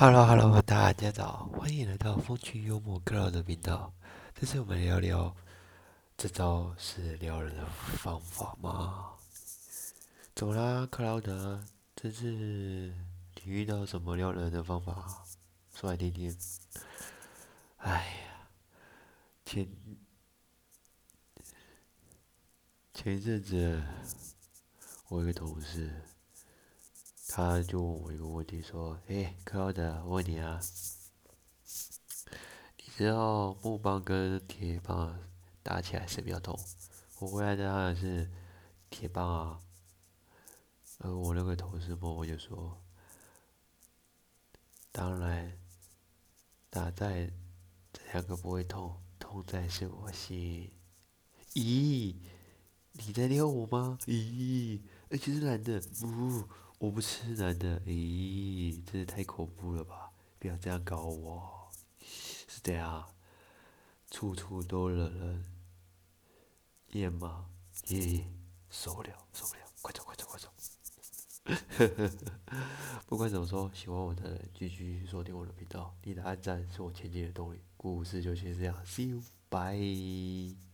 Hello Hello，大家早，欢迎来到风趣幽默 Cloud 的频道。这次我们聊聊，这招是撩人的方法吗？怎么啦克劳德这次你遇到什么撩人的方法？说来听听。哎呀，前前一阵子，我一个同事。他就问我一个问题，说：“哎，克劳德，我问你啊，你知道木棒跟铁棒打起来谁比较痛？”我回答当然是铁棒啊。而我那个同事默默就说：“当然，打在这两个不会痛，痛在是我心。”咦，你在撩我吗？咦，而且是男的，不。我不吃男的，咦，真是太恐怖了吧！不要这样搞我，是这样，处处都惹人厌吗？咦，受不了，受不了，快走，快走，快走！不管怎么说，喜欢我的人继续锁定我的频道，你的按赞是我前进的动力。故事就先这样，See you，bye。